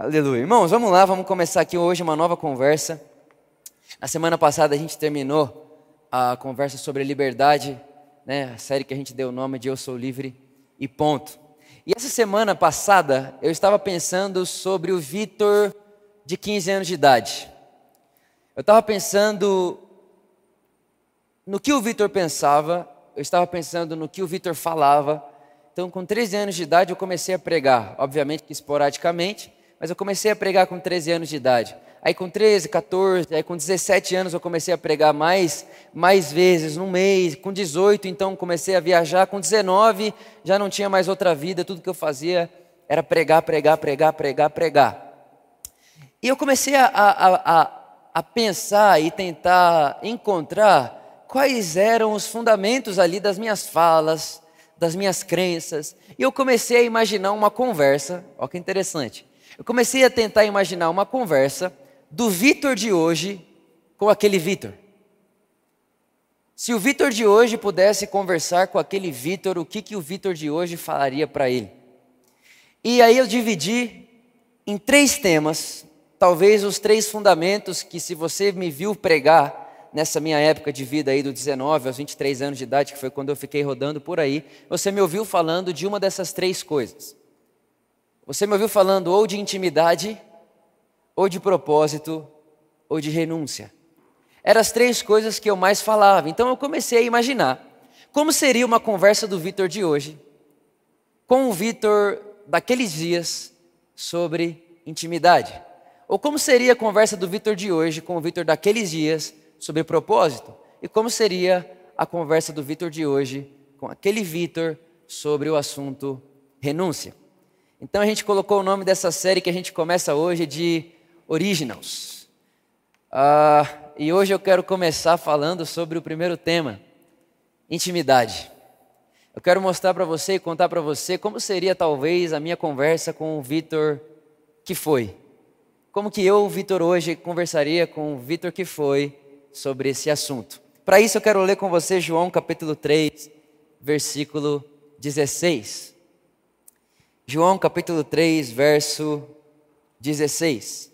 Aleluia. Irmãos, vamos lá, vamos começar aqui hoje uma nova conversa. Na semana passada a gente terminou a conversa sobre liberdade, né? A série que a gente deu o nome de Eu Sou Livre e ponto. E essa semana passada eu estava pensando sobre o Vitor de 15 anos de idade. Eu estava pensando no que o Vitor pensava, eu estava pensando no que o Vitor falava. Então, com 13 anos de idade, eu comecei a pregar, obviamente que esporadicamente, mas eu comecei a pregar com 13 anos de idade. Aí com 13, 14, aí com 17 anos eu comecei a pregar mais, mais vezes no mês. Com 18, então comecei a viajar. Com 19, já não tinha mais outra vida. Tudo que eu fazia era pregar, pregar, pregar, pregar, pregar. E eu comecei a, a, a, a pensar e tentar encontrar quais eram os fundamentos ali das minhas falas, das minhas crenças. E eu comecei a imaginar uma conversa. Olha que interessante eu comecei a tentar imaginar uma conversa do Vitor de hoje com aquele Vitor. Se o Vitor de hoje pudesse conversar com aquele Vitor, o que, que o Vitor de hoje falaria para ele? E aí eu dividi em três temas, talvez os três fundamentos que, se você me viu pregar nessa minha época de vida aí, do 19 aos 23 anos de idade, que foi quando eu fiquei rodando por aí, você me ouviu falando de uma dessas três coisas. Você me ouviu falando ou de intimidade, ou de propósito, ou de renúncia. Eram as três coisas que eu mais falava. Então eu comecei a imaginar como seria uma conversa do Vitor de hoje com o Vitor daqueles dias sobre intimidade. Ou como seria a conversa do Vitor de hoje com o Vitor daqueles dias sobre propósito. E como seria a conversa do Vitor de hoje com aquele Vitor sobre o assunto renúncia. Então a gente colocou o nome dessa série que a gente começa hoje de Originals. Uh, e hoje eu quero começar falando sobre o primeiro tema, intimidade. Eu quero mostrar para você e contar para você como seria talvez a minha conversa com o Vitor que foi. Como que eu, Vitor, hoje conversaria com o Vitor que foi sobre esse assunto. Para isso eu quero ler com você João capítulo 3, versículo 16. João capítulo 3, verso 16.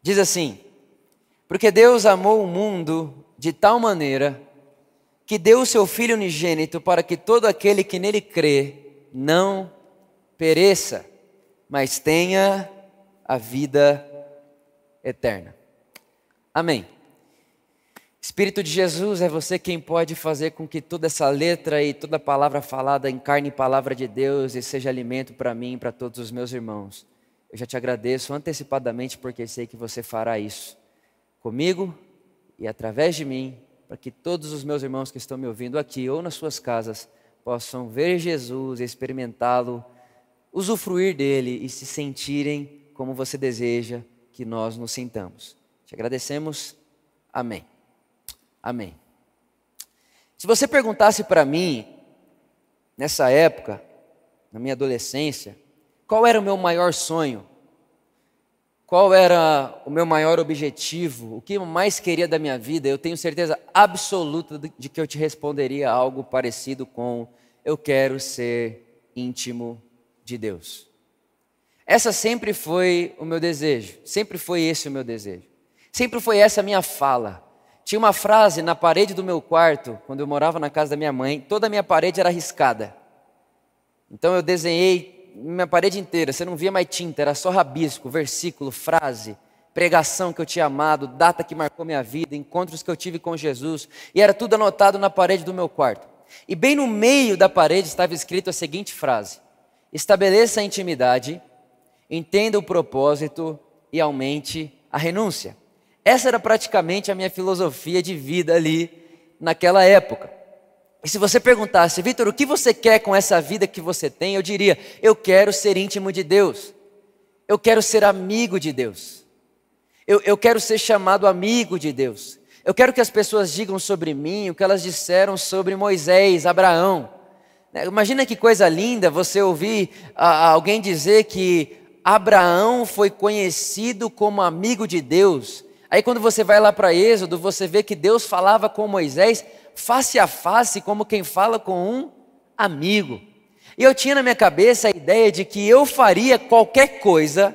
Diz assim: Porque Deus amou o mundo de tal maneira que deu o seu Filho unigênito para que todo aquele que nele crê não pereça, mas tenha a vida eterna. Amém. Espírito de Jesus, é você quem pode fazer com que toda essa letra e toda palavra falada encarne palavra de Deus e seja alimento para mim e para todos os meus irmãos. Eu já te agradeço antecipadamente porque sei que você fará isso comigo e através de mim, para que todos os meus irmãos que estão me ouvindo aqui ou nas suas casas possam ver Jesus, experimentá-lo, usufruir dele e se sentirem como você deseja que nós nos sintamos. Te agradecemos. Amém. Amém. Se você perguntasse para mim, nessa época, na minha adolescência, qual era o meu maior sonho? Qual era o meu maior objetivo? O que eu mais queria da minha vida? Eu tenho certeza absoluta de que eu te responderia algo parecido com: eu quero ser íntimo de Deus. Essa sempre foi o meu desejo, sempre foi esse o meu desejo. Sempre foi essa a minha fala. Tinha uma frase na parede do meu quarto, quando eu morava na casa da minha mãe, toda a minha parede era riscada. Então eu desenhei minha parede inteira, você não via mais tinta, era só rabisco, versículo, frase, pregação que eu tinha amado, data que marcou minha vida, encontros que eu tive com Jesus, e era tudo anotado na parede do meu quarto. E bem no meio da parede estava escrito a seguinte frase: Estabeleça a intimidade, entenda o propósito e aumente a renúncia. Essa era praticamente a minha filosofia de vida ali naquela época. E se você perguntasse, Vitor, o que você quer com essa vida que você tem? Eu diria, eu quero ser íntimo de Deus. Eu quero ser amigo de Deus. Eu, eu quero ser chamado amigo de Deus. Eu quero que as pessoas digam sobre mim o que elas disseram sobre Moisés, Abraão. Né, imagina que coisa linda você ouvir alguém dizer que Abraão foi conhecido como amigo de Deus Aí quando você vai lá para Êxodo, você vê que Deus falava com Moisés face a face, como quem fala com um amigo. E eu tinha na minha cabeça a ideia de que eu faria qualquer coisa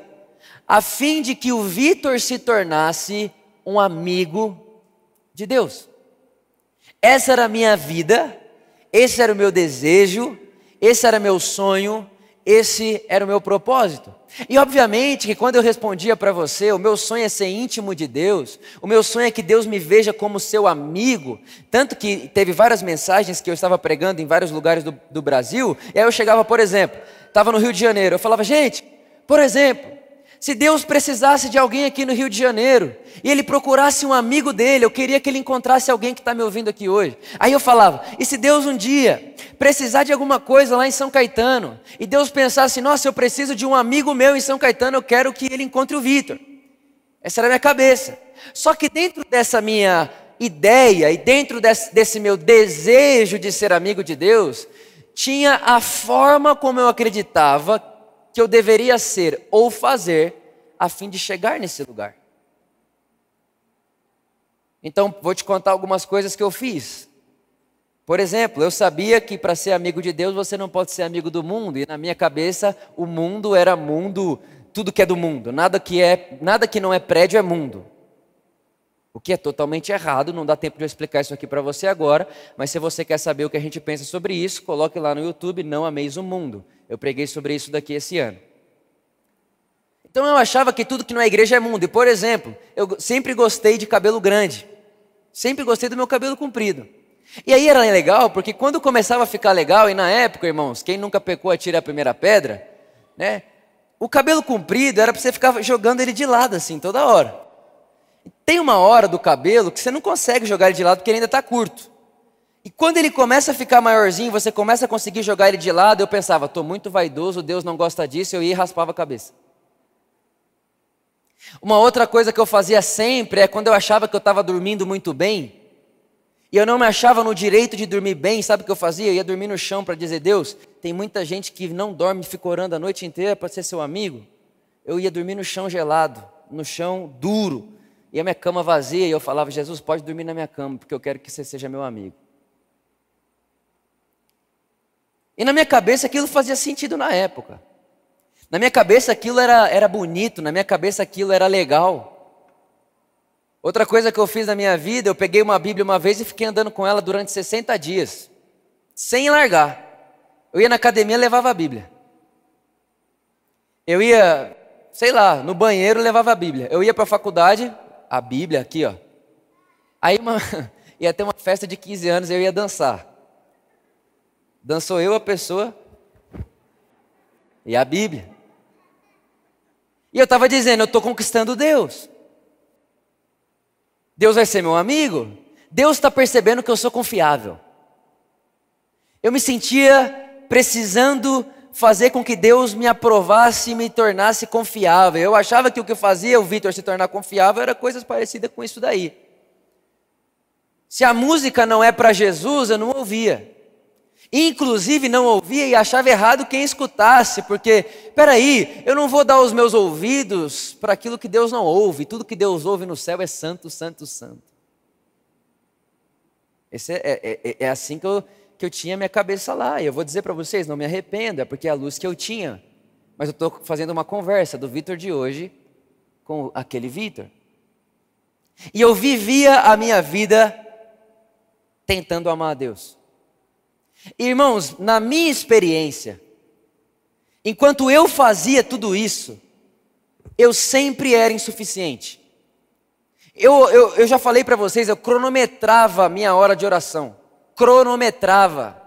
a fim de que o Vitor se tornasse um amigo de Deus. Essa era a minha vida, esse era o meu desejo, esse era meu sonho, esse era o meu propósito. E obviamente que quando eu respondia para você, o meu sonho é ser íntimo de Deus, o meu sonho é que Deus me veja como seu amigo. Tanto que teve várias mensagens que eu estava pregando em vários lugares do, do Brasil, e aí eu chegava, por exemplo, estava no Rio de Janeiro, eu falava, gente, por exemplo, se Deus precisasse de alguém aqui no Rio de Janeiro e ele procurasse um amigo dele, eu queria que ele encontrasse alguém que está me ouvindo aqui hoje. Aí eu falava: e se Deus um dia precisar de alguma coisa lá em São Caetano e Deus pensasse, nossa, eu preciso de um amigo meu em São Caetano, eu quero que ele encontre o Vitor. Essa era a minha cabeça. Só que dentro dessa minha ideia e dentro desse, desse meu desejo de ser amigo de Deus, tinha a forma como eu acreditava que eu deveria ser ou fazer a fim de chegar nesse lugar. Então, vou te contar algumas coisas que eu fiz. Por exemplo, eu sabia que para ser amigo de Deus você não pode ser amigo do mundo, e na minha cabeça o mundo era mundo, tudo que é do mundo, nada que é, nada que não é prédio é mundo. O que é totalmente errado, não dá tempo de eu explicar isso aqui para você agora, mas se você quer saber o que a gente pensa sobre isso, coloque lá no YouTube Não Ameis o Mundo. Eu preguei sobre isso daqui esse ano. Então eu achava que tudo que não é igreja é mundo. E por exemplo, eu sempre gostei de cabelo grande. Sempre gostei do meu cabelo comprido. E aí era legal, porque quando começava a ficar legal, e na época, irmãos, quem nunca pecou atira a primeira pedra, né? O cabelo comprido era para você ficar jogando ele de lado assim toda hora. Tem uma hora do cabelo que você não consegue jogar ele de lado porque ele ainda está curto. E quando ele começa a ficar maiorzinho, você começa a conseguir jogar ele de lado, eu pensava, estou muito vaidoso, Deus não gosta disso, eu ia e raspava a cabeça. Uma outra coisa que eu fazia sempre é quando eu achava que eu estava dormindo muito bem, e eu não me achava no direito de dormir bem, sabe o que eu fazia? Eu ia dormir no chão para dizer, Deus, tem muita gente que não dorme, fica orando a noite inteira para ser seu amigo. Eu ia dormir no chão gelado, no chão duro, e a minha cama vazia, e eu falava, Jesus, pode dormir na minha cama, porque eu quero que você seja meu amigo. E na minha cabeça aquilo fazia sentido na época. Na minha cabeça aquilo era, era bonito, na minha cabeça aquilo era legal. Outra coisa que eu fiz na minha vida, eu peguei uma Bíblia uma vez e fiquei andando com ela durante 60 dias, sem largar. Eu ia na academia, levava a Bíblia. Eu ia, sei lá, no banheiro, levava a Bíblia. Eu ia para a faculdade, a Bíblia aqui, ó. Aí uma, ia ter uma festa de 15 anos, eu ia dançar. Dançou eu, a pessoa e a Bíblia. E eu estava dizendo, eu estou conquistando Deus. Deus vai ser meu amigo. Deus está percebendo que eu sou confiável. Eu me sentia precisando fazer com que Deus me aprovasse e me tornasse confiável. Eu achava que o que fazia o Vitor se tornar confiável era coisas parecidas com isso daí. Se a música não é para Jesus, eu não ouvia. Inclusive não ouvia e achava errado quem escutasse, porque, peraí, eu não vou dar os meus ouvidos para aquilo que Deus não ouve, tudo que Deus ouve no céu é santo, santo, santo. Esse é, é, é, é assim que eu, que eu tinha minha cabeça lá. E eu vou dizer para vocês, não me arrependo, é porque é a luz que eu tinha. Mas eu estou fazendo uma conversa do Vitor de hoje com aquele Vitor. E eu vivia a minha vida tentando amar a Deus. Irmãos, na minha experiência, enquanto eu fazia tudo isso, eu sempre era insuficiente. Eu, eu, eu já falei para vocês, eu cronometrava a minha hora de oração cronometrava.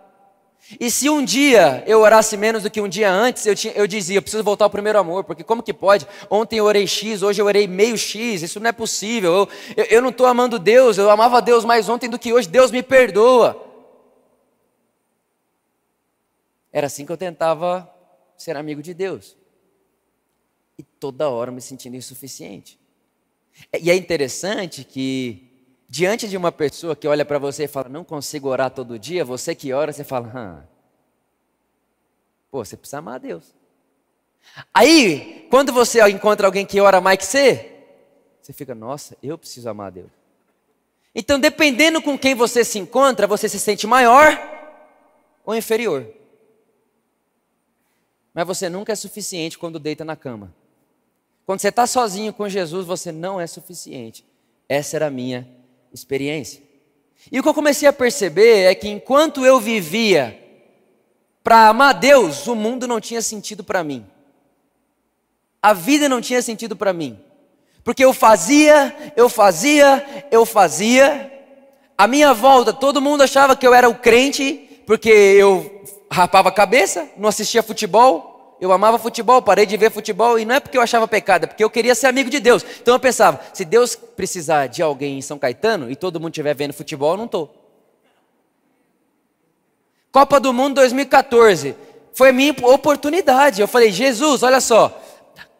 E se um dia eu orasse menos do que um dia antes, eu, tinha, eu dizia, eu preciso voltar ao primeiro amor, porque como que pode? Ontem eu orei X, hoje eu orei meio X, isso não é possível. Eu, eu, eu não estou amando Deus, eu amava Deus mais ontem do que hoje, Deus me perdoa. Era assim que eu tentava ser amigo de Deus. E toda hora me sentindo insuficiente. E é interessante que Diante de uma pessoa que olha para você e fala, não consigo orar todo dia, você que ora, você fala, Hã. pô, você precisa amar a Deus. Aí, quando você encontra alguém que ora mais que você, você fica, nossa, eu preciso amar a Deus. Então, dependendo com quem você se encontra, você se sente maior ou inferior. Mas você nunca é suficiente quando deita na cama. Quando você está sozinho com Jesus, você não é suficiente. Essa era a minha experiência. E o que eu comecei a perceber é que enquanto eu vivia para amar Deus, o mundo não tinha sentido para mim. A vida não tinha sentido para mim. Porque eu fazia, eu fazia, eu fazia. A minha volta, todo mundo achava que eu era o crente, porque eu rapava a cabeça, não assistia futebol. Eu amava futebol, parei de ver futebol, e não é porque eu achava pecado, é porque eu queria ser amigo de Deus. Então eu pensava: se Deus precisar de alguém em São Caetano e todo mundo estiver vendo futebol, eu não estou. Copa do Mundo 2014 foi a minha oportunidade. Eu falei: Jesus, olha só,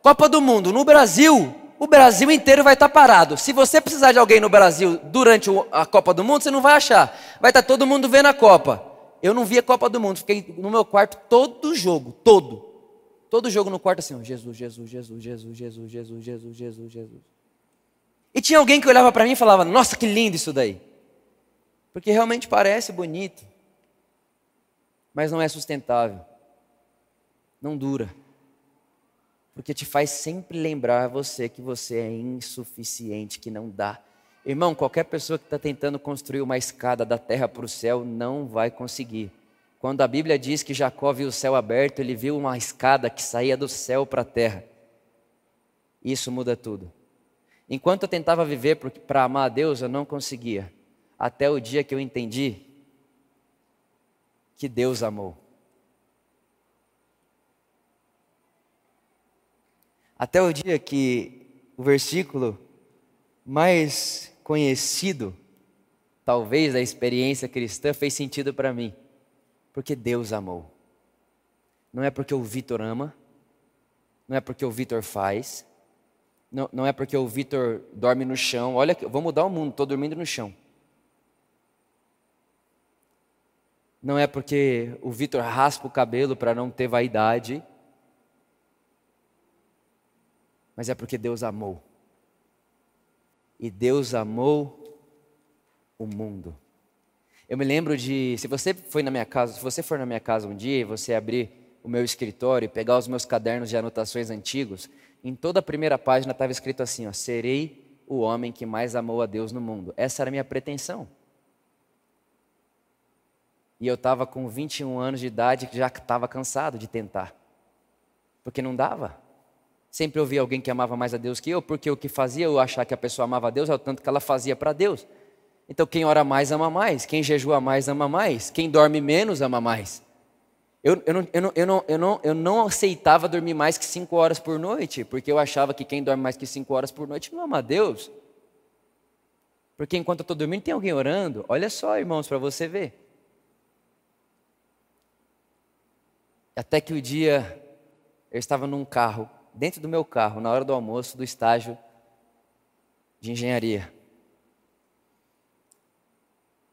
Copa do Mundo no Brasil, o Brasil inteiro vai estar parado. Se você precisar de alguém no Brasil durante a Copa do Mundo, você não vai achar. Vai estar todo mundo vendo a Copa. Eu não vi a Copa do Mundo, fiquei no meu quarto todo jogo, todo. Todo jogo no quarto assim, Jesus, Jesus, Jesus, Jesus, Jesus, Jesus, Jesus, Jesus, Jesus. E tinha alguém que olhava para mim e falava: "Nossa, que lindo isso daí". Porque realmente parece bonito, mas não é sustentável. Não dura porque te faz sempre lembrar você que você é insuficiente, que não dá. Irmão, qualquer pessoa que está tentando construir uma escada da terra para o céu não vai conseguir. Quando a Bíblia diz que Jacó viu o céu aberto, ele viu uma escada que saía do céu para a terra. Isso muda tudo. Enquanto eu tentava viver para amar a Deus, eu não conseguia. Até o dia que eu entendi que Deus amou. Até o dia que o versículo mais conhecido, talvez, da experiência cristã, fez sentido para mim. Porque Deus amou. Não é porque o Vitor ama, não é porque o Vitor faz, não, não é porque o Vitor dorme no chão. Olha, vou mudar o mundo, estou dormindo no chão. Não é porque o Vitor raspa o cabelo para não ter vaidade. mas é porque Deus amou. E Deus amou o mundo. Eu me lembro de, se você foi na minha casa, se você for na minha casa um dia e você abrir o meu escritório e pegar os meus cadernos de anotações antigos, em toda a primeira página estava escrito assim, ó, serei o homem que mais amou a Deus no mundo. Essa era a minha pretensão. E eu estava com 21 anos de idade, já estava cansado de tentar. Porque não dava. Sempre ouvi alguém que amava mais a Deus que eu, porque o que fazia eu achar que a pessoa amava a Deus é o tanto que ela fazia para Deus. Então, quem ora mais ama mais, quem jejua mais ama mais, quem dorme menos ama mais. Eu, eu, não, eu, não, eu, não, eu, não, eu não aceitava dormir mais que cinco horas por noite, porque eu achava que quem dorme mais que cinco horas por noite não ama a Deus. Porque enquanto eu estou dormindo, tem alguém orando. Olha só, irmãos, para você ver. Até que o dia eu estava num carro dentro do meu carro, na hora do almoço, do estágio de engenharia.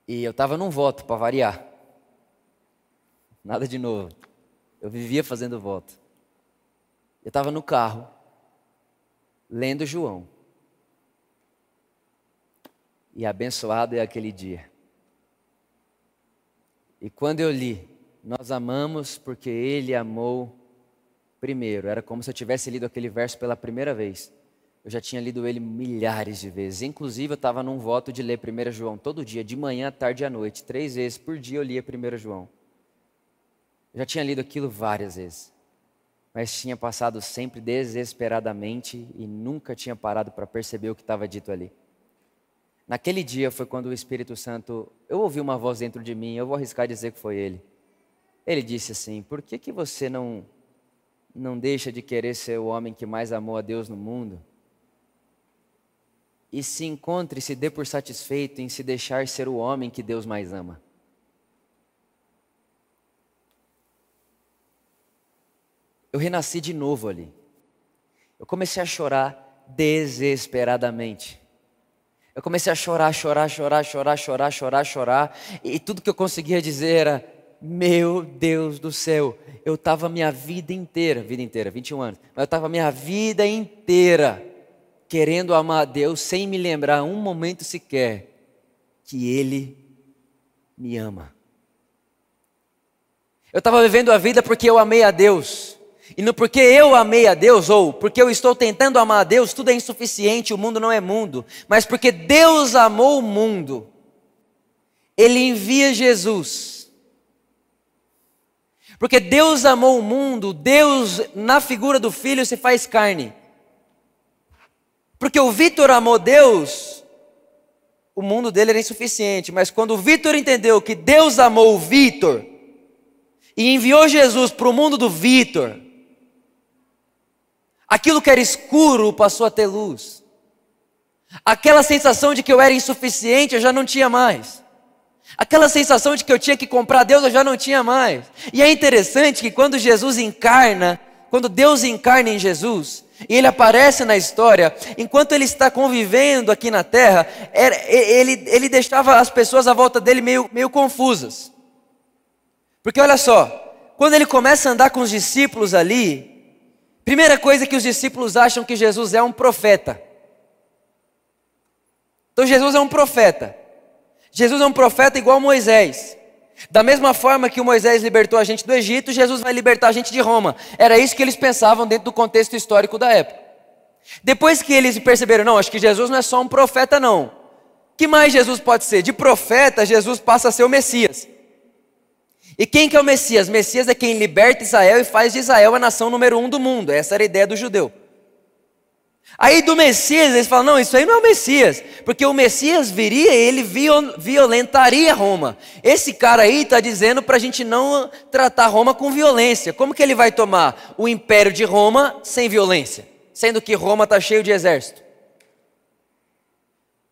E eu estava num voto, para variar. Nada de novo. Eu vivia fazendo voto. Eu estava no carro, lendo João. E abençoado é aquele dia. E quando eu li, nós amamos porque Ele amou primeiro. Era como se eu tivesse lido aquele verso pela primeira vez. Eu já tinha lido ele milhares de vezes. Inclusive, eu estava num voto de ler 1 João todo dia, de manhã, tarde e à noite. Três vezes por dia eu lia 1 João. Eu já tinha lido aquilo várias vezes. Mas tinha passado sempre desesperadamente e nunca tinha parado para perceber o que estava dito ali. Naquele dia foi quando o Espírito Santo, eu ouvi uma voz dentro de mim, eu vou arriscar dizer que foi ele. Ele disse assim: Por que, que você não não deixa de querer ser o homem que mais amou a Deus no mundo. E se encontre e se dê por satisfeito em se deixar ser o homem que Deus mais ama. Eu renasci de novo ali. Eu comecei a chorar desesperadamente. Eu comecei a chorar, chorar, chorar, chorar, chorar, chorar, chorar, e tudo que eu conseguia dizer era: meu Deus do céu, eu estava minha vida inteira, vida inteira, 21 anos, mas eu estava minha vida inteira querendo amar a Deus sem me lembrar um momento sequer que Ele me ama. Eu estava vivendo a vida porque eu amei a Deus. E no porque eu amei a Deus, ou porque eu estou tentando amar a Deus, tudo é insuficiente, o mundo não é mundo. Mas porque Deus amou o mundo, Ele envia Jesus. Porque Deus amou o mundo, Deus, na figura do Filho, se faz carne. Porque o Vitor amou Deus, o mundo dele era insuficiente. Mas quando o Vitor entendeu que Deus amou o Vitor e enviou Jesus para o mundo do Vitor, aquilo que era escuro passou a ter luz. Aquela sensação de que eu era insuficiente eu já não tinha mais. Aquela sensação de que eu tinha que comprar Deus eu já não tinha mais. E é interessante que quando Jesus encarna, quando Deus encarna em Jesus, e ele aparece na história, enquanto ele está convivendo aqui na terra, ele, ele deixava as pessoas à volta dele meio, meio confusas. Porque olha só, quando ele começa a andar com os discípulos ali, primeira coisa que os discípulos acham que Jesus é um profeta. Então Jesus é um profeta. Jesus é um profeta igual Moisés. Da mesma forma que o Moisés libertou a gente do Egito, Jesus vai libertar a gente de Roma. Era isso que eles pensavam dentro do contexto histórico da época. Depois que eles perceberam, não, acho que Jesus não é só um profeta, não. Que mais Jesus pode ser? De profeta, Jesus passa a ser o Messias. E quem que é o Messias? Messias é quem liberta Israel e faz de Israel a nação número um do mundo. Essa era a ideia do judeu. Aí do Messias, eles falam: não, isso aí não é o Messias, porque o Messias viria e ele violentaria Roma. Esse cara aí está dizendo para a gente não tratar Roma com violência. Como que ele vai tomar o império de Roma sem violência? Sendo que Roma está cheio de exército.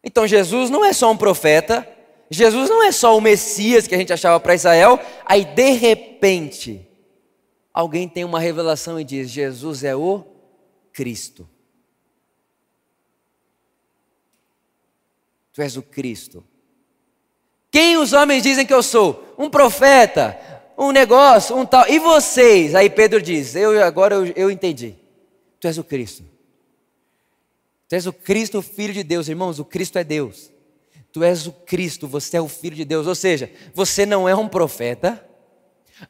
Então Jesus não é só um profeta, Jesus não é só o Messias que a gente achava para Israel, aí de repente alguém tem uma revelação e diz: Jesus é o Cristo. Tu és o Cristo. Quem os homens dizem que eu sou? Um profeta, um negócio, um tal. E vocês? Aí Pedro diz: Eu agora eu, eu entendi. Tu és o Cristo. Tu és o Cristo, o Filho de Deus, irmãos. O Cristo é Deus. Tu és o Cristo, você é o Filho de Deus. Ou seja, você não é um profeta,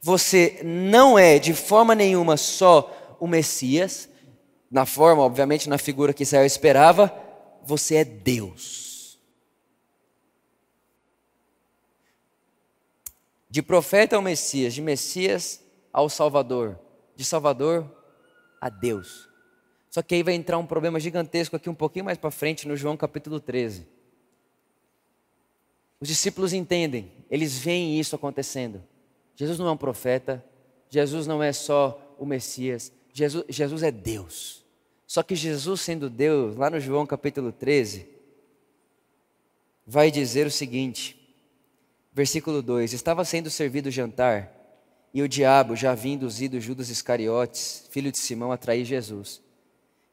você não é de forma nenhuma só o Messias, na forma, obviamente, na figura que Israel esperava, você é Deus. De profeta ao Messias, de Messias ao Salvador, de Salvador a Deus. Só que aí vai entrar um problema gigantesco aqui um pouquinho mais para frente no João capítulo 13. Os discípulos entendem, eles veem isso acontecendo. Jesus não é um profeta, Jesus não é só o Messias, Jesus, Jesus é Deus. Só que Jesus, sendo Deus, lá no João capítulo 13, vai dizer o seguinte: Versículo 2: Estava sendo servido o jantar, e o diabo já havia induzido Judas Iscariotes, filho de Simão, a trair Jesus.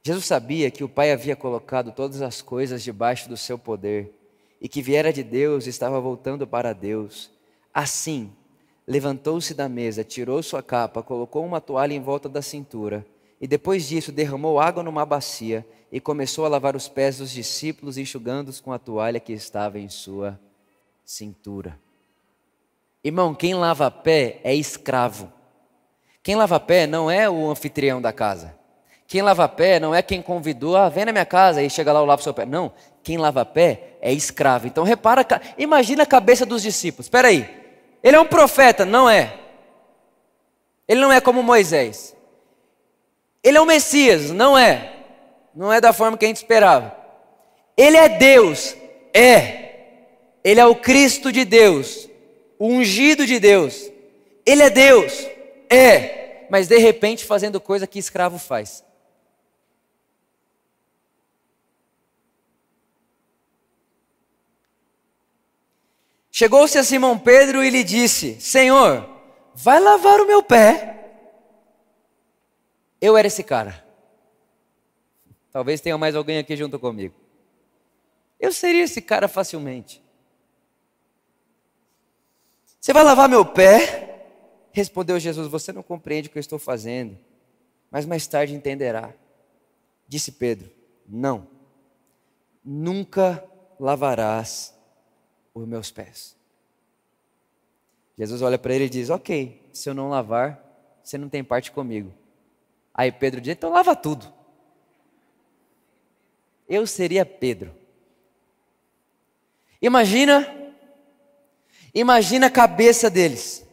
Jesus sabia que o Pai havia colocado todas as coisas debaixo do seu poder e que viera de Deus e estava voltando para Deus. Assim, levantou-se da mesa, tirou sua capa, colocou uma toalha em volta da cintura e depois disso derramou água numa bacia e começou a lavar os pés dos discípulos, enxugando-os com a toalha que estava em sua cintura. Irmão, quem lava pé é escravo. Quem lava pé não é o anfitrião da casa. Quem lava pé não é quem convidou, ah, vem na minha casa e chega lá e lava o seu pé. Não, quem lava pé é escravo. Então repara, imagina a cabeça dos discípulos. Espera aí, ele é um profeta? Não é. Ele não é como Moisés. Ele é o Messias? Não é. Não é da forma que a gente esperava. Ele é Deus? É. Ele é o Cristo de Deus o ungido de Deus. Ele é Deus, é, mas de repente fazendo coisa que escravo faz. Chegou-se a Simão Pedro e lhe disse: Senhor, vai lavar o meu pé. Eu era esse cara. Talvez tenha mais alguém aqui junto comigo. Eu seria esse cara facilmente. Você vai lavar meu pé? Respondeu Jesus: Você não compreende o que eu estou fazendo, mas mais tarde entenderá. Disse Pedro: Não, nunca lavarás os meus pés. Jesus olha para ele e diz: Ok, se eu não lavar, você não tem parte comigo. Aí Pedro diz: então lava tudo. Eu seria Pedro. Imagina, imagina a cabeça deles.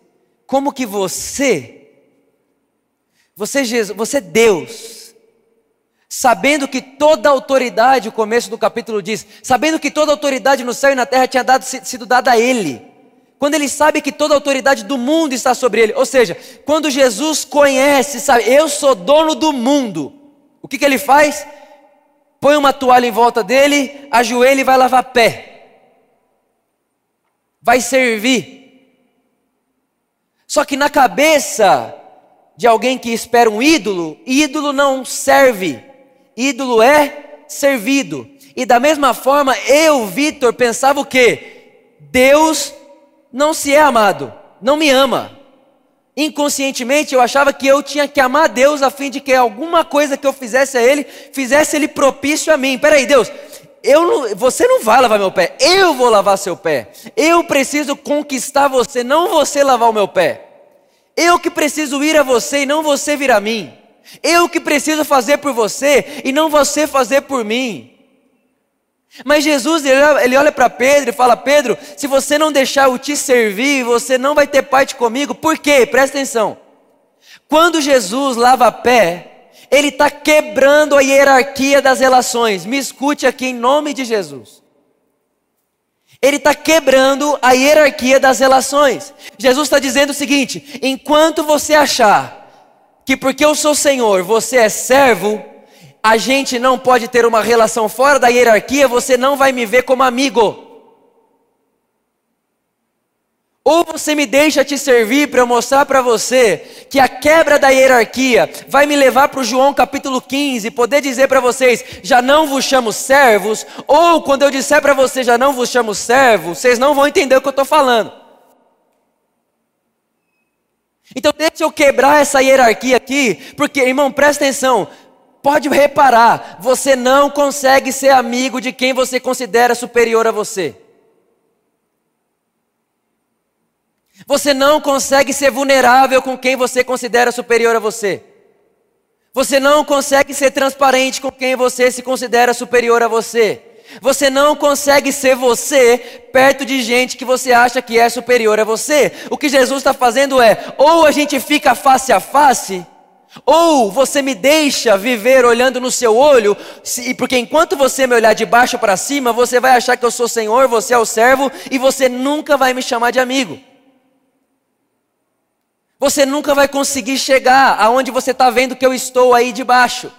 Como que você, você Jesus, você Deus, sabendo que toda autoridade, o começo do capítulo diz, sabendo que toda autoridade no céu e na terra tinha dado, sido dada a ele. Quando ele sabe que toda autoridade do mundo está sobre ele, ou seja, quando Jesus conhece, sabe, eu sou dono do mundo, o que, que ele faz? Põe uma toalha em volta dele, ajoelha e vai lavar pé vai servir. Só que na cabeça de alguém que espera um ídolo, ídolo não serve, ídolo é servido. E da mesma forma, eu, Vitor, pensava o quê? Deus não se é amado, não me ama. Inconscientemente eu achava que eu tinha que amar Deus a fim de que alguma coisa que eu fizesse a Ele, fizesse Ele propício a mim. Peraí, Deus, eu não, você não vai lavar meu pé, eu vou lavar seu pé. Eu preciso conquistar você, não você lavar o meu pé. Eu que preciso ir a você e não você vir a mim. Eu que preciso fazer por você e não você fazer por mim. Mas Jesus, ele olha para Pedro e fala: Pedro, se você não deixar eu te servir, você não vai ter parte comigo. Por quê? Presta atenção. Quando Jesus lava pé, ele está quebrando a hierarquia das relações. Me escute aqui em nome de Jesus. Ele está quebrando a hierarquia das relações. Jesus está dizendo o seguinte: enquanto você achar que porque eu sou Senhor, você é servo, a gente não pode ter uma relação fora da hierarquia, você não vai me ver como amigo. Ou você me deixa te servir para eu mostrar para você que a quebra da hierarquia vai me levar para o João capítulo 15, poder dizer para vocês, já não vos chamo servos, ou quando eu disser para vocês, já não vos chamo servos, vocês não vão entender o que eu estou falando. Então deixa eu quebrar essa hierarquia aqui, porque irmão, presta atenção, pode reparar, você não consegue ser amigo de quem você considera superior a você. Você não consegue ser vulnerável com quem você considera superior a você. Você não consegue ser transparente com quem você se considera superior a você. Você não consegue ser você perto de gente que você acha que é superior a você. O que Jesus está fazendo é: ou a gente fica face a face, ou você me deixa viver olhando no seu olho, porque enquanto você me olhar de baixo para cima, você vai achar que eu sou Senhor, você é o servo, e você nunca vai me chamar de amigo. Você nunca vai conseguir chegar aonde você está vendo que eu estou aí debaixo.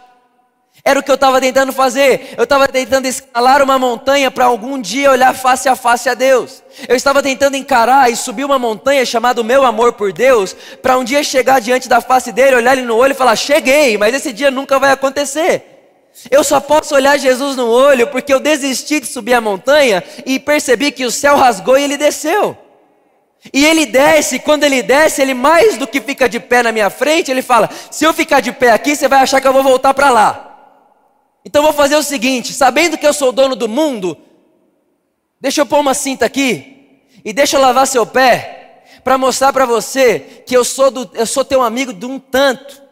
Era o que eu estava tentando fazer. Eu estava tentando escalar uma montanha para algum dia olhar face a face a Deus. Eu estava tentando encarar e subir uma montanha chamada Meu Amor por Deus, para um dia chegar diante da face dele, olhar ele no olho e falar: Cheguei, mas esse dia nunca vai acontecer. Eu só posso olhar Jesus no olho porque eu desisti de subir a montanha e percebi que o céu rasgou e ele desceu. E ele desce, quando ele desce, ele mais do que fica de pé na minha frente, ele fala: se eu ficar de pé aqui, você vai achar que eu vou voltar para lá. Então vou fazer o seguinte: sabendo que eu sou dono do mundo, deixa eu pôr uma cinta aqui e deixa eu lavar seu pé para mostrar para você que eu sou, do, eu sou teu amigo de um tanto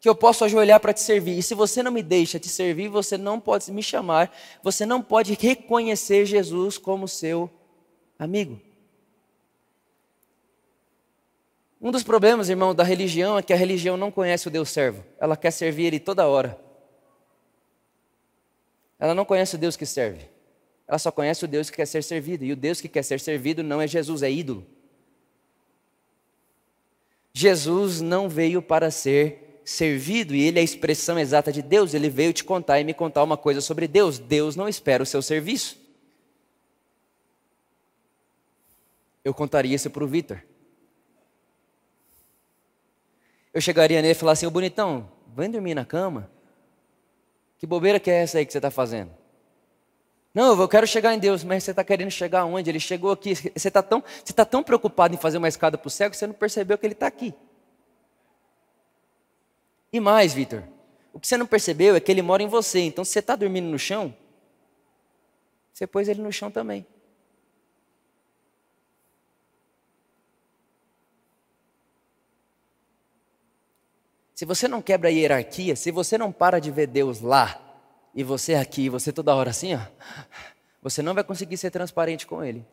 que eu posso ajoelhar para te servir. E se você não me deixa te servir, você não pode me chamar, você não pode reconhecer Jesus como seu amigo. Um dos problemas, irmão, da religião é que a religião não conhece o Deus servo. Ela quer servir Ele toda hora. Ela não conhece o Deus que serve. Ela só conhece o Deus que quer ser servido. E o Deus que quer ser servido não é Jesus, é ídolo. Jesus não veio para ser servido, e Ele é a expressão exata de Deus. Ele veio te contar e me contar uma coisa sobre Deus. Deus não espera o seu serviço. Eu contaria isso para o Vitor. Eu chegaria nele e falaria assim: Ô bonitão, vem dormir na cama. Que bobeira que é essa aí que você está fazendo? Não, eu quero chegar em Deus, mas você está querendo chegar aonde? Ele chegou aqui. Você está tão, você tá tão preocupado em fazer uma escada para o céu que você não percebeu que ele está aqui. E mais, Vitor, o que você não percebeu é que ele mora em você. Então, se você está dormindo no chão, você pôs ele no chão também. Se você não quebra a hierarquia, se você não para de ver Deus lá e você aqui, você toda hora assim, ó, você não vai conseguir ser transparente com Ele.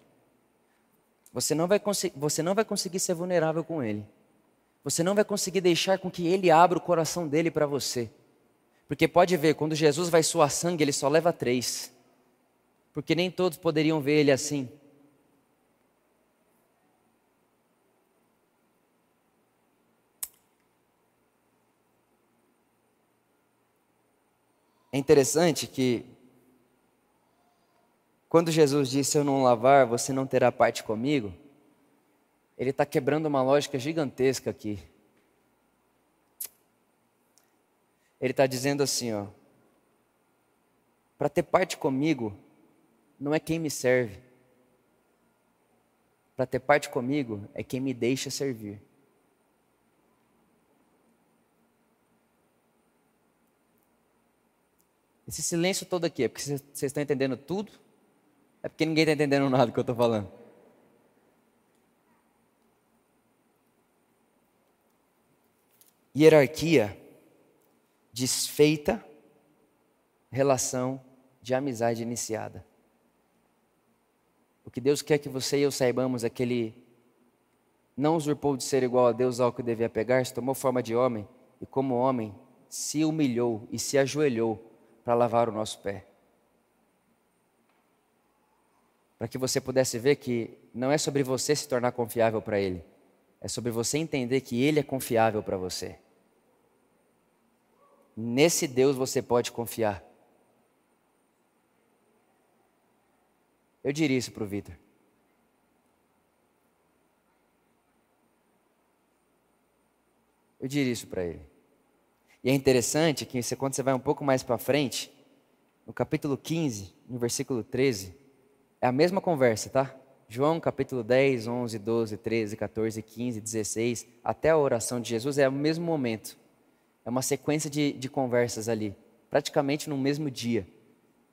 Você não vai, você não vai conseguir ser vulnerável com Ele. Você não vai conseguir deixar com que Ele abra o coração dele para você. Porque pode ver, quando Jesus vai suar sangue, Ele só leva três. Porque nem todos poderiam ver Ele assim. É interessante que quando Jesus disse: Eu não lavar, você não terá parte comigo, ele está quebrando uma lógica gigantesca aqui. Ele está dizendo assim: ó, para ter parte comigo, não é quem me serve. Para ter parte comigo é quem me deixa servir. Esse silêncio todo aqui é porque vocês estão entendendo tudo? É porque ninguém está entendendo nada do que eu estou falando. Hierarquia desfeita, relação de amizade iniciada. O que Deus quer que você e eu saibamos é que Ele não usurpou de ser igual a Deus ao que devia pegar, se tomou forma de homem e, como homem, se humilhou e se ajoelhou para lavar o nosso pé. Para que você pudesse ver que não é sobre você se tornar confiável para Ele, é sobre você entender que Ele é confiável para você. Nesse Deus você pode confiar. Eu diria isso para o Vitor. Eu diria isso para ele. E é interessante que você, quando você vai um pouco mais para frente, no capítulo 15, no versículo 13, é a mesma conversa, tá? João capítulo 10, 11, 12, 13, 14, 15, 16, até a oração de Jesus é o mesmo momento. É uma sequência de, de conversas ali, praticamente no mesmo dia.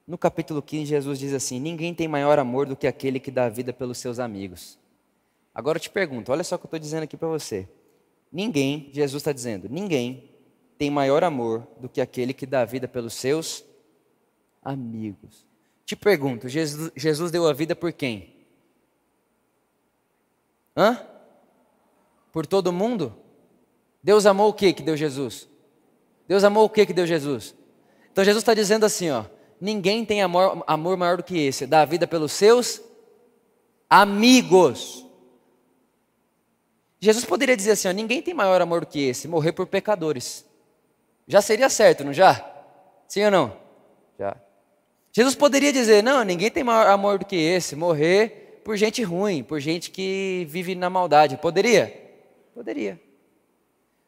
No capítulo 15, Jesus diz assim: Ninguém tem maior amor do que aquele que dá a vida pelos seus amigos. Agora eu te pergunto, olha só o que eu estou dizendo aqui para você. Ninguém, Jesus está dizendo, ninguém tem maior amor do que aquele que dá a vida pelos seus amigos. Te pergunto, Jesus, deu a vida por quem? Hã? Por todo mundo? Deus amou o que que deu Jesus? Deus amou o que que deu Jesus? Então Jesus está dizendo assim, ó, ninguém tem amor, amor maior do que esse, dá a vida pelos seus amigos. Jesus poderia dizer assim, ó, ninguém tem maior amor do que esse, morrer por pecadores. Já seria certo, não já? Sim ou não? Já. Jesus poderia dizer: não, ninguém tem maior amor do que esse, morrer por gente ruim, por gente que vive na maldade. Poderia? Poderia.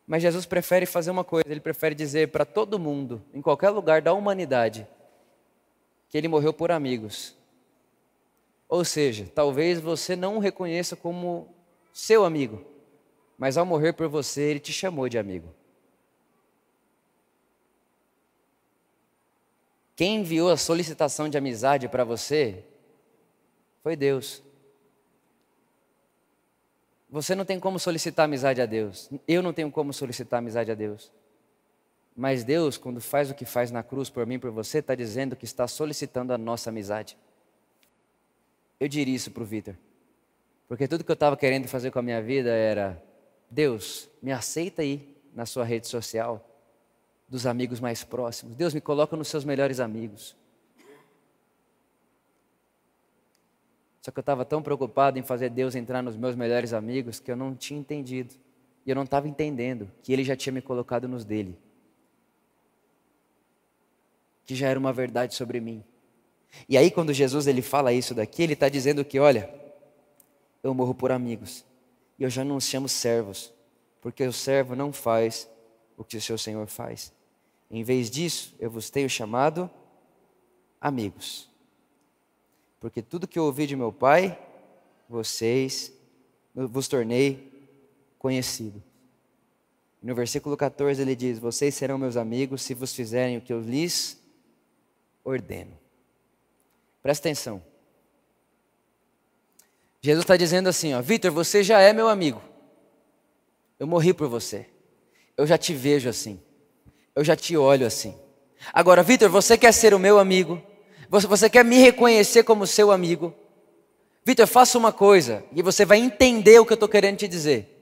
Mas Jesus prefere fazer uma coisa: ele prefere dizer para todo mundo, em qualquer lugar da humanidade, que ele morreu por amigos. Ou seja, talvez você não o reconheça como seu amigo, mas ao morrer por você, ele te chamou de amigo. Quem enviou a solicitação de amizade para você foi Deus. Você não tem como solicitar amizade a Deus. Eu não tenho como solicitar amizade a Deus. Mas Deus, quando faz o que faz na cruz por mim e por você, está dizendo que está solicitando a nossa amizade. Eu diria isso para o Vitor. Porque tudo que eu estava querendo fazer com a minha vida era: Deus, me aceita aí na sua rede social dos amigos mais próximos. Deus me coloca nos seus melhores amigos. Só que eu estava tão preocupado em fazer Deus entrar nos meus melhores amigos que eu não tinha entendido. E eu não estava entendendo que Ele já tinha me colocado nos dele. Que já era uma verdade sobre mim. E aí, quando Jesus ele fala isso daqui, ele está dizendo que, olha, eu morro por amigos. E eu já não os chamo servos. Porque o servo não faz o que o seu Senhor faz. Em vez disso, eu vos tenho chamado amigos. Porque tudo que eu ouvi de meu Pai, vocês vos tornei conhecido. No versículo 14 ele diz: Vocês serão meus amigos se vos fizerem o que eu lhes ordeno. Presta atenção. Jesus está dizendo assim: ó, Vitor, você já é meu amigo. Eu morri por você. eu já te vejo assim. Eu já te olho assim. Agora, Vitor, você quer ser o meu amigo? Você, quer me reconhecer como seu amigo? Vitor, faça uma coisa e você vai entender o que eu estou querendo te dizer.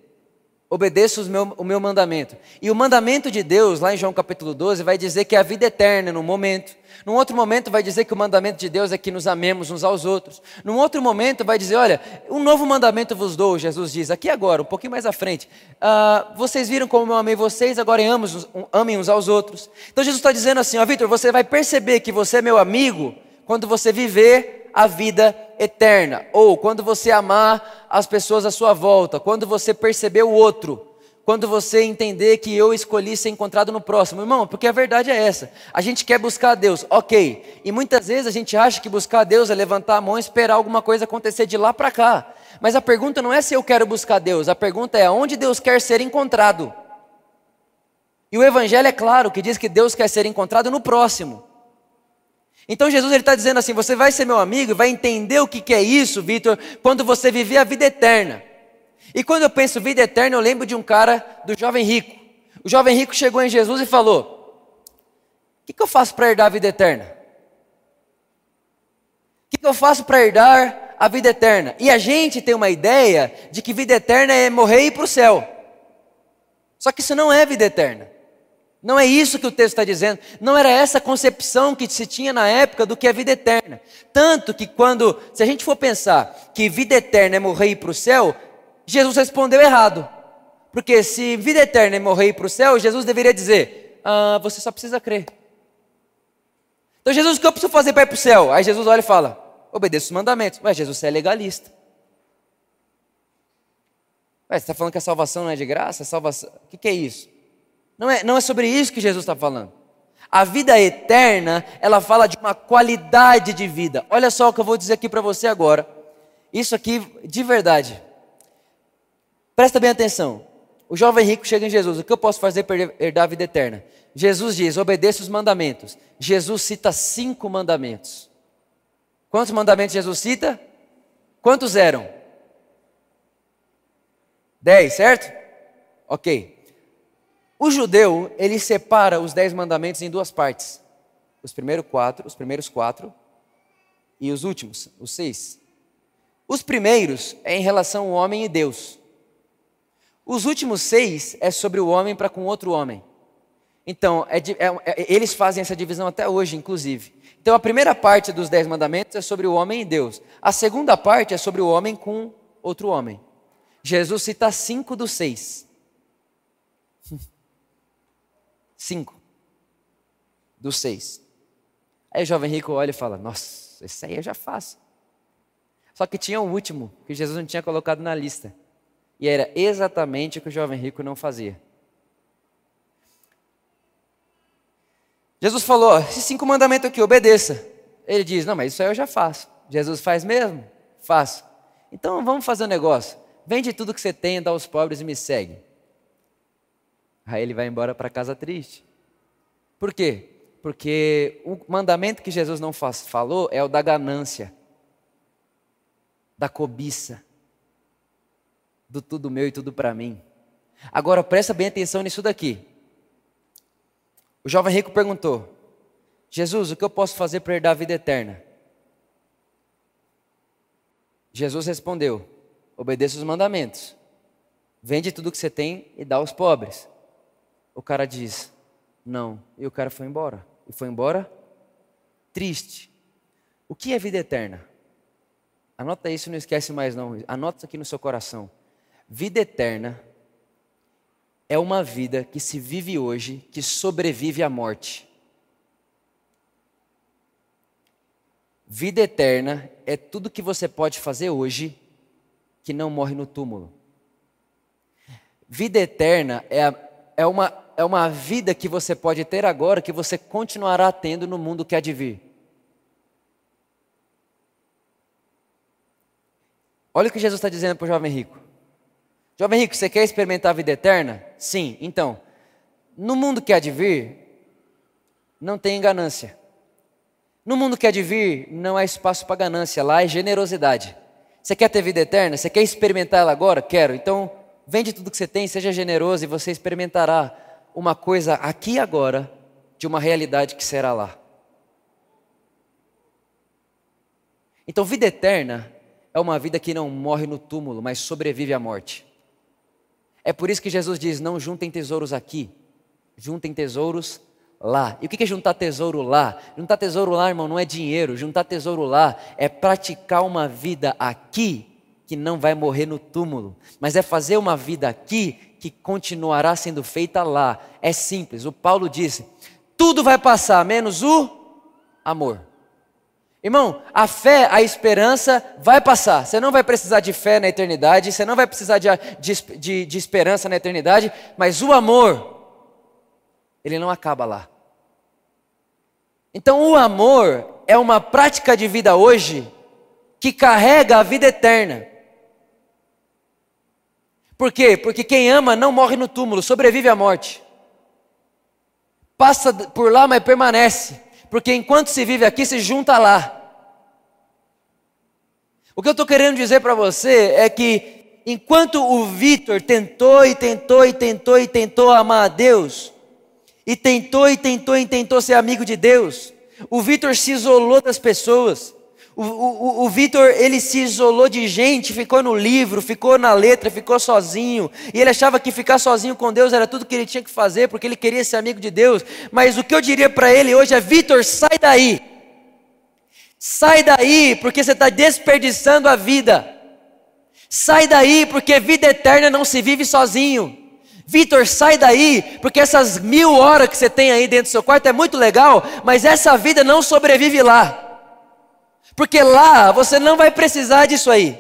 Obedeça meu, o meu mandamento. E o mandamento de Deus, lá em João capítulo 12, vai dizer que é a vida eterna num momento. Num outro momento vai dizer que o mandamento de Deus é que nos amemos uns aos outros. Num outro momento vai dizer, olha, um novo mandamento vos dou, Jesus diz, aqui agora, um pouquinho mais à frente. Uh, vocês viram como eu amei vocês, agora amem, amem uns aos outros. Então Jesus está dizendo assim, ó Vitor, você vai perceber que você é meu amigo quando você viver a vida eterna, ou quando você amar as pessoas à sua volta, quando você perceber o outro, quando você entender que eu escolhi ser encontrado no próximo. Irmão, porque a verdade é essa. A gente quer buscar a Deus, ok. E muitas vezes a gente acha que buscar a Deus é levantar a mão e esperar alguma coisa acontecer de lá para cá. Mas a pergunta não é se eu quero buscar Deus, a pergunta é aonde Deus quer ser encontrado. E o Evangelho é claro que diz que Deus quer ser encontrado no próximo. Então Jesus está dizendo assim: você vai ser meu amigo, vai entender o que, que é isso, Vitor, quando você viver a vida eterna. E quando eu penso vida eterna, eu lembro de um cara, do jovem rico. O jovem rico chegou em Jesus e falou: O que, que eu faço para herdar a vida eterna? O que, que eu faço para herdar a vida eterna? E a gente tem uma ideia de que vida eterna é morrer e ir para o céu. Só que isso não é vida eterna. Não é isso que o texto está dizendo. Não era essa concepção que se tinha na época do que é vida eterna. Tanto que quando, se a gente for pensar que vida eterna é morrer e ir para o céu, Jesus respondeu errado. Porque se vida eterna é morrer e ir para o céu, Jesus deveria dizer: ah, você só precisa crer. Então Jesus, o que eu preciso fazer para ir para o céu? Aí Jesus olha e fala: obedeça os mandamentos. Mas Jesus, você é legalista. Ué, você está falando que a salvação não é de graça? A salvação... O que, que é isso? Não é, não é sobre isso que Jesus está falando. A vida eterna, ela fala de uma qualidade de vida. Olha só o que eu vou dizer aqui para você agora. Isso aqui, de verdade. Presta bem atenção. O jovem rico chega em Jesus. O que eu posso fazer para herdar a vida eterna? Jesus diz: obedeça os mandamentos. Jesus cita cinco mandamentos. Quantos mandamentos Jesus cita? Quantos eram? Dez, certo? Ok. O judeu, ele separa os dez mandamentos em duas partes. Os primeiros quatro, os primeiros quatro e os últimos, os seis. Os primeiros é em relação ao homem e Deus. Os últimos seis é sobre o homem para com outro homem. Então, é, é, é, eles fazem essa divisão até hoje, inclusive. Então, a primeira parte dos dez mandamentos é sobre o homem e Deus. A segunda parte é sobre o homem com outro homem. Jesus cita cinco dos seis. Cinco dos seis. Aí o jovem rico olha e fala: Nossa, esse aí eu já faço. Só que tinha o último, que Jesus não tinha colocado na lista. E era exatamente o que o jovem rico não fazia. Jesus falou: esses cinco mandamentos aqui, obedeça. Ele diz: Não, mas isso aí eu já faço. Jesus faz mesmo? Faço. Então vamos fazer um negócio. Vende tudo que você tem, dá aos pobres e me segue. Aí ele vai embora para casa triste. Por quê? Porque o mandamento que Jesus não faz, falou é o da ganância, da cobiça, do tudo meu e tudo para mim. Agora presta bem atenção nisso daqui. O jovem rico perguntou: Jesus, o que eu posso fazer para herdar a vida eterna? Jesus respondeu: obedeça os mandamentos. Vende tudo que você tem e dá aos pobres. O cara diz: Não. E o cara foi embora. E foi embora triste. O que é vida eterna? Anota isso, não esquece mais não. Anota isso aqui no seu coração. Vida eterna é uma vida que se vive hoje, que sobrevive à morte. Vida eterna é tudo que você pode fazer hoje que não morre no túmulo. Vida eterna é, é uma é uma vida que você pode ter agora, que você continuará tendo no mundo que há de vir. Olha o que Jesus está dizendo para o jovem rico. Jovem rico, você quer experimentar a vida eterna? Sim, então, no mundo que há de vir, não tem ganância. No mundo que há de vir, não há espaço para ganância, lá é generosidade. Você quer ter vida eterna? Você quer experimentar ela agora? Quero. Então, vende tudo que você tem, seja generoso e você experimentará uma coisa aqui e agora de uma realidade que será lá. Então, vida eterna é uma vida que não morre no túmulo, mas sobrevive à morte. É por isso que Jesus diz: não juntem tesouros aqui, juntem tesouros lá. E o que é juntar tesouro lá? Juntar tesouro lá, irmão, não é dinheiro. Juntar tesouro lá é praticar uma vida aqui que não vai morrer no túmulo, mas é fazer uma vida aqui que continuará sendo feita lá. É simples. O Paulo disse: tudo vai passar, menos o amor. Irmão, a fé, a esperança vai passar. Você não vai precisar de fé na eternidade, você não vai precisar de, de, de, de esperança na eternidade, mas o amor, ele não acaba lá. Então, o amor é uma prática de vida hoje que carrega a vida eterna. Por quê? Porque quem ama não morre no túmulo, sobrevive à morte. Passa por lá, mas permanece porque enquanto se vive aqui, se junta lá. O que eu estou querendo dizer para você é que, enquanto o Vitor tentou e tentou e tentou e tentou amar a Deus, e tentou e tentou e tentou ser amigo de Deus, o Vitor se isolou das pessoas. O, o, o Vitor, ele se isolou de gente, ficou no livro, ficou na letra, ficou sozinho. E ele achava que ficar sozinho com Deus era tudo que ele tinha que fazer, porque ele queria ser amigo de Deus. Mas o que eu diria para ele hoje é: Vitor, sai daí. Sai daí, porque você está desperdiçando a vida. Sai daí, porque vida eterna não se vive sozinho. Vitor, sai daí, porque essas mil horas que você tem aí dentro do seu quarto é muito legal, mas essa vida não sobrevive lá. Porque lá você não vai precisar disso aí.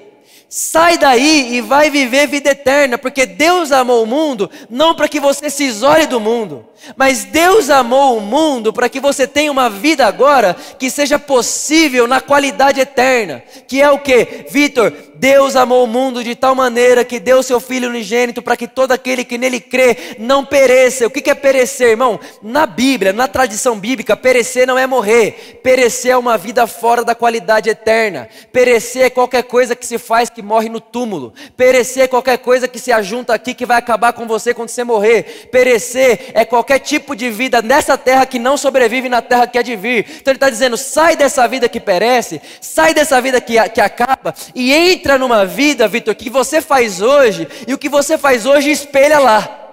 Sai daí e vai viver vida eterna, porque Deus amou o mundo não para que você se isole do mundo, mas Deus amou o mundo para que você tenha uma vida agora que seja possível na qualidade eterna, que é o que? Vitor, Deus amou o mundo de tal maneira que deu seu Filho unigênito para que todo aquele que nele crê não pereça. O que é perecer, irmão? Na Bíblia, na tradição bíblica, perecer não é morrer. Perecer é uma vida fora da qualidade eterna. Perecer é qualquer coisa que se faz que morre no túmulo. Perecer é qualquer coisa que se ajunta aqui que vai acabar com você quando você morrer. Perecer é qualquer tipo de vida nessa terra que não sobrevive na terra que há de vir. Então ele está dizendo: sai dessa vida que perece, sai dessa vida que, que acaba e entra numa vida, Vitor, que você faz hoje e o que você faz hoje espelha lá.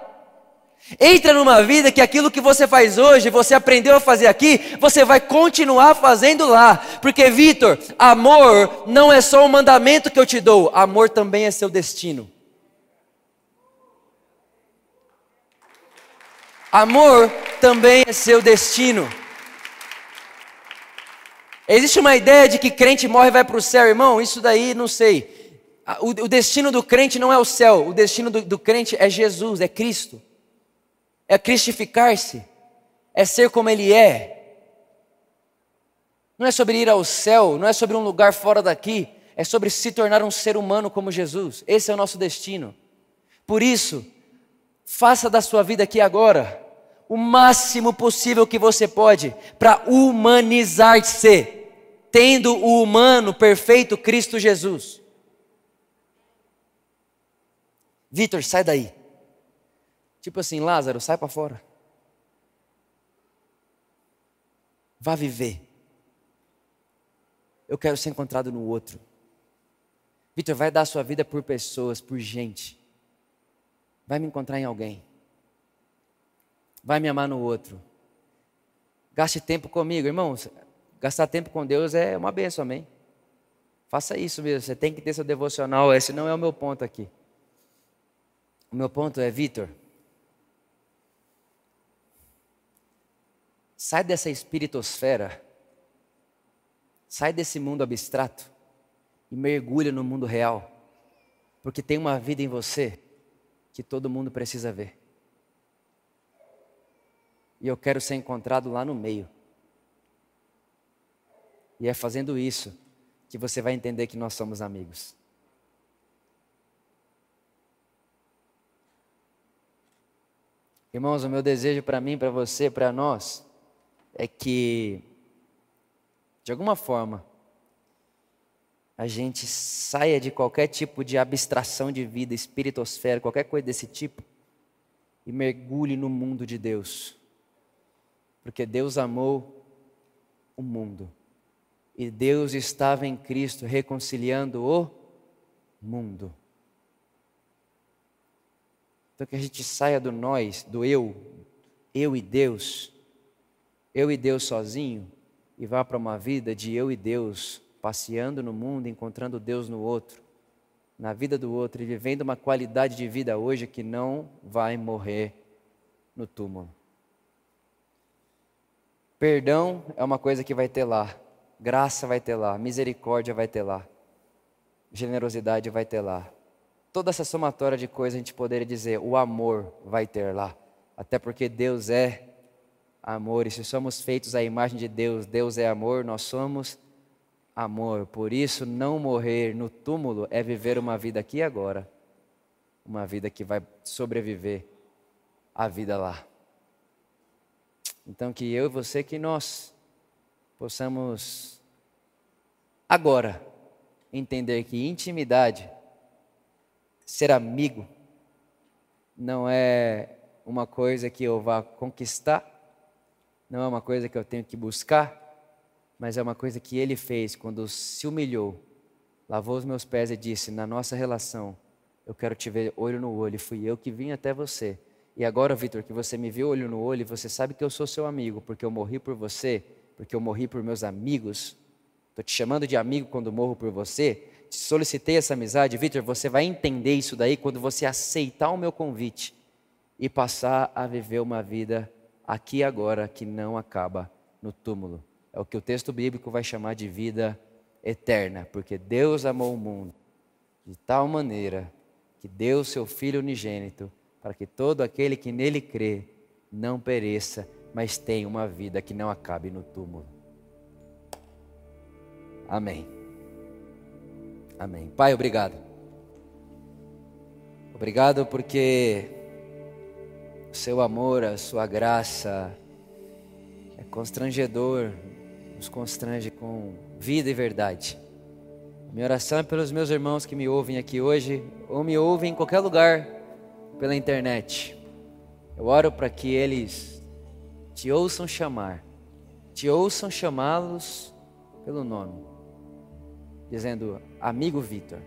Entra numa vida que aquilo que você faz hoje, você aprendeu a fazer aqui, você vai continuar fazendo lá. Porque, Vitor, amor não é só um mandamento que eu te dou, amor também é seu destino. Amor também é seu destino. Existe uma ideia de que crente morre e vai para o céu, irmão? Isso daí não sei. O, o, destino do crente não é o céu, o destino do, do crente é Jesus, é Cristo. É cristificar-se, é ser como Ele é. Não é sobre ir ao céu, não é sobre um lugar fora daqui, é sobre se tornar um ser humano como Jesus. Esse é o nosso destino. Por isso, faça da sua vida aqui agora o máximo possível que você pode para humanizar-se tendo o humano perfeito Cristo Jesus. Vitor, sai daí. Tipo assim, Lázaro, sai para fora. Vá viver. Eu quero ser encontrado no outro. Vitor, vai dar a sua vida por pessoas, por gente. Vai me encontrar em alguém. Vai me amar no outro. Gaste tempo comigo, irmãos. Gastar tempo com Deus é uma benção, amém? Faça isso mesmo, você tem que ter seu devocional, esse não é o meu ponto aqui. O meu ponto é, Vitor, sai dessa espiritosfera, sai desse mundo abstrato e mergulha no mundo real, porque tem uma vida em você que todo mundo precisa ver. E eu quero ser encontrado lá no meio. E é fazendo isso que você vai entender que nós somos amigos. Irmãos, o meu desejo para mim, para você, para nós, é que, de alguma forma, a gente saia de qualquer tipo de abstração de vida, espiritosfera, qualquer coisa desse tipo, e mergulhe no mundo de Deus. Porque Deus amou o mundo. E Deus estava em Cristo reconciliando o mundo. Então que a gente saia do nós, do eu, eu e Deus, eu e Deus sozinho, e vá para uma vida de eu e Deus, passeando no mundo, encontrando Deus no outro, na vida do outro e vivendo uma qualidade de vida hoje que não vai morrer no túmulo. Perdão é uma coisa que vai ter lá, graça vai ter lá, misericórdia vai ter lá, generosidade vai ter lá. Toda essa somatória de coisas a gente poderia dizer, o amor vai ter lá. Até porque Deus é amor, e se somos feitos à imagem de Deus, Deus é amor, nós somos amor. Por isso, não morrer no túmulo é viver uma vida aqui e agora, uma vida que vai sobreviver à vida lá. Então, que eu e você, que nós possamos agora entender que intimidade, ser amigo, não é uma coisa que eu vá conquistar, não é uma coisa que eu tenho que buscar, mas é uma coisa que ele fez quando se humilhou, lavou os meus pés e disse: Na nossa relação, eu quero te ver olho no olho. Fui eu que vim até você. E agora, Vitor, que você me viu olho no olho, você sabe que eu sou seu amigo, porque eu morri por você, porque eu morri por meus amigos. Estou te chamando de amigo quando morro por você. Te solicitei essa amizade. Vitor, você vai entender isso daí quando você aceitar o meu convite e passar a viver uma vida aqui e agora que não acaba no túmulo. É o que o texto bíblico vai chamar de vida eterna, porque Deus amou o mundo de tal maneira que deu seu Filho unigênito para que todo aquele que nele crê não pereça, mas tenha uma vida que não acabe no túmulo. Amém. Amém. Pai, obrigado. Obrigado porque seu amor, a sua graça é constrangedor, nos constrange com vida e verdade. Minha oração é pelos meus irmãos que me ouvem aqui hoje, ou me ouvem em qualquer lugar pela internet. Eu oro para que eles te ouçam chamar, te ouçam chamá-los pelo nome, dizendo: Amigo Vitor,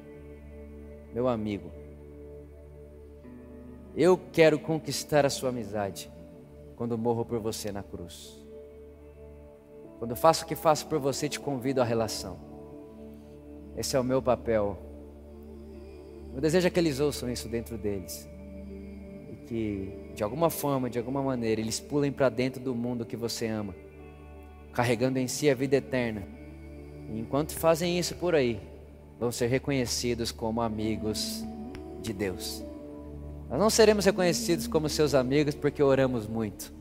meu amigo, eu quero conquistar a sua amizade quando morro por você na cruz. Quando faço o que faço por você, te convido à relação. Esse é o meu papel. Eu desejo que eles ouçam isso dentro deles. E que, de alguma forma, de alguma maneira, eles pulem para dentro do mundo que você ama, carregando em si a vida eterna. E enquanto fazem isso por aí, vão ser reconhecidos como amigos de Deus. Nós não seremos reconhecidos como seus amigos porque oramos muito.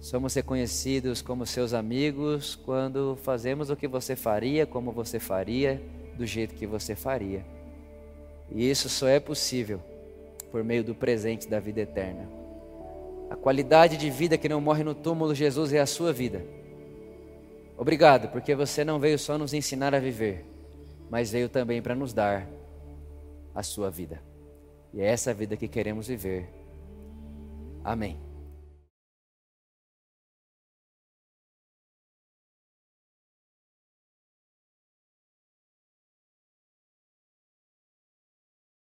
Somos reconhecidos como seus amigos quando fazemos o que você faria, como você faria, do jeito que você faria. E isso só é possível por meio do presente da vida eterna. A qualidade de vida que não morre no túmulo, Jesus é a sua vida. Obrigado, porque você não veio só nos ensinar a viver, mas veio também para nos dar a sua vida. E é essa vida que queremos viver. Amém.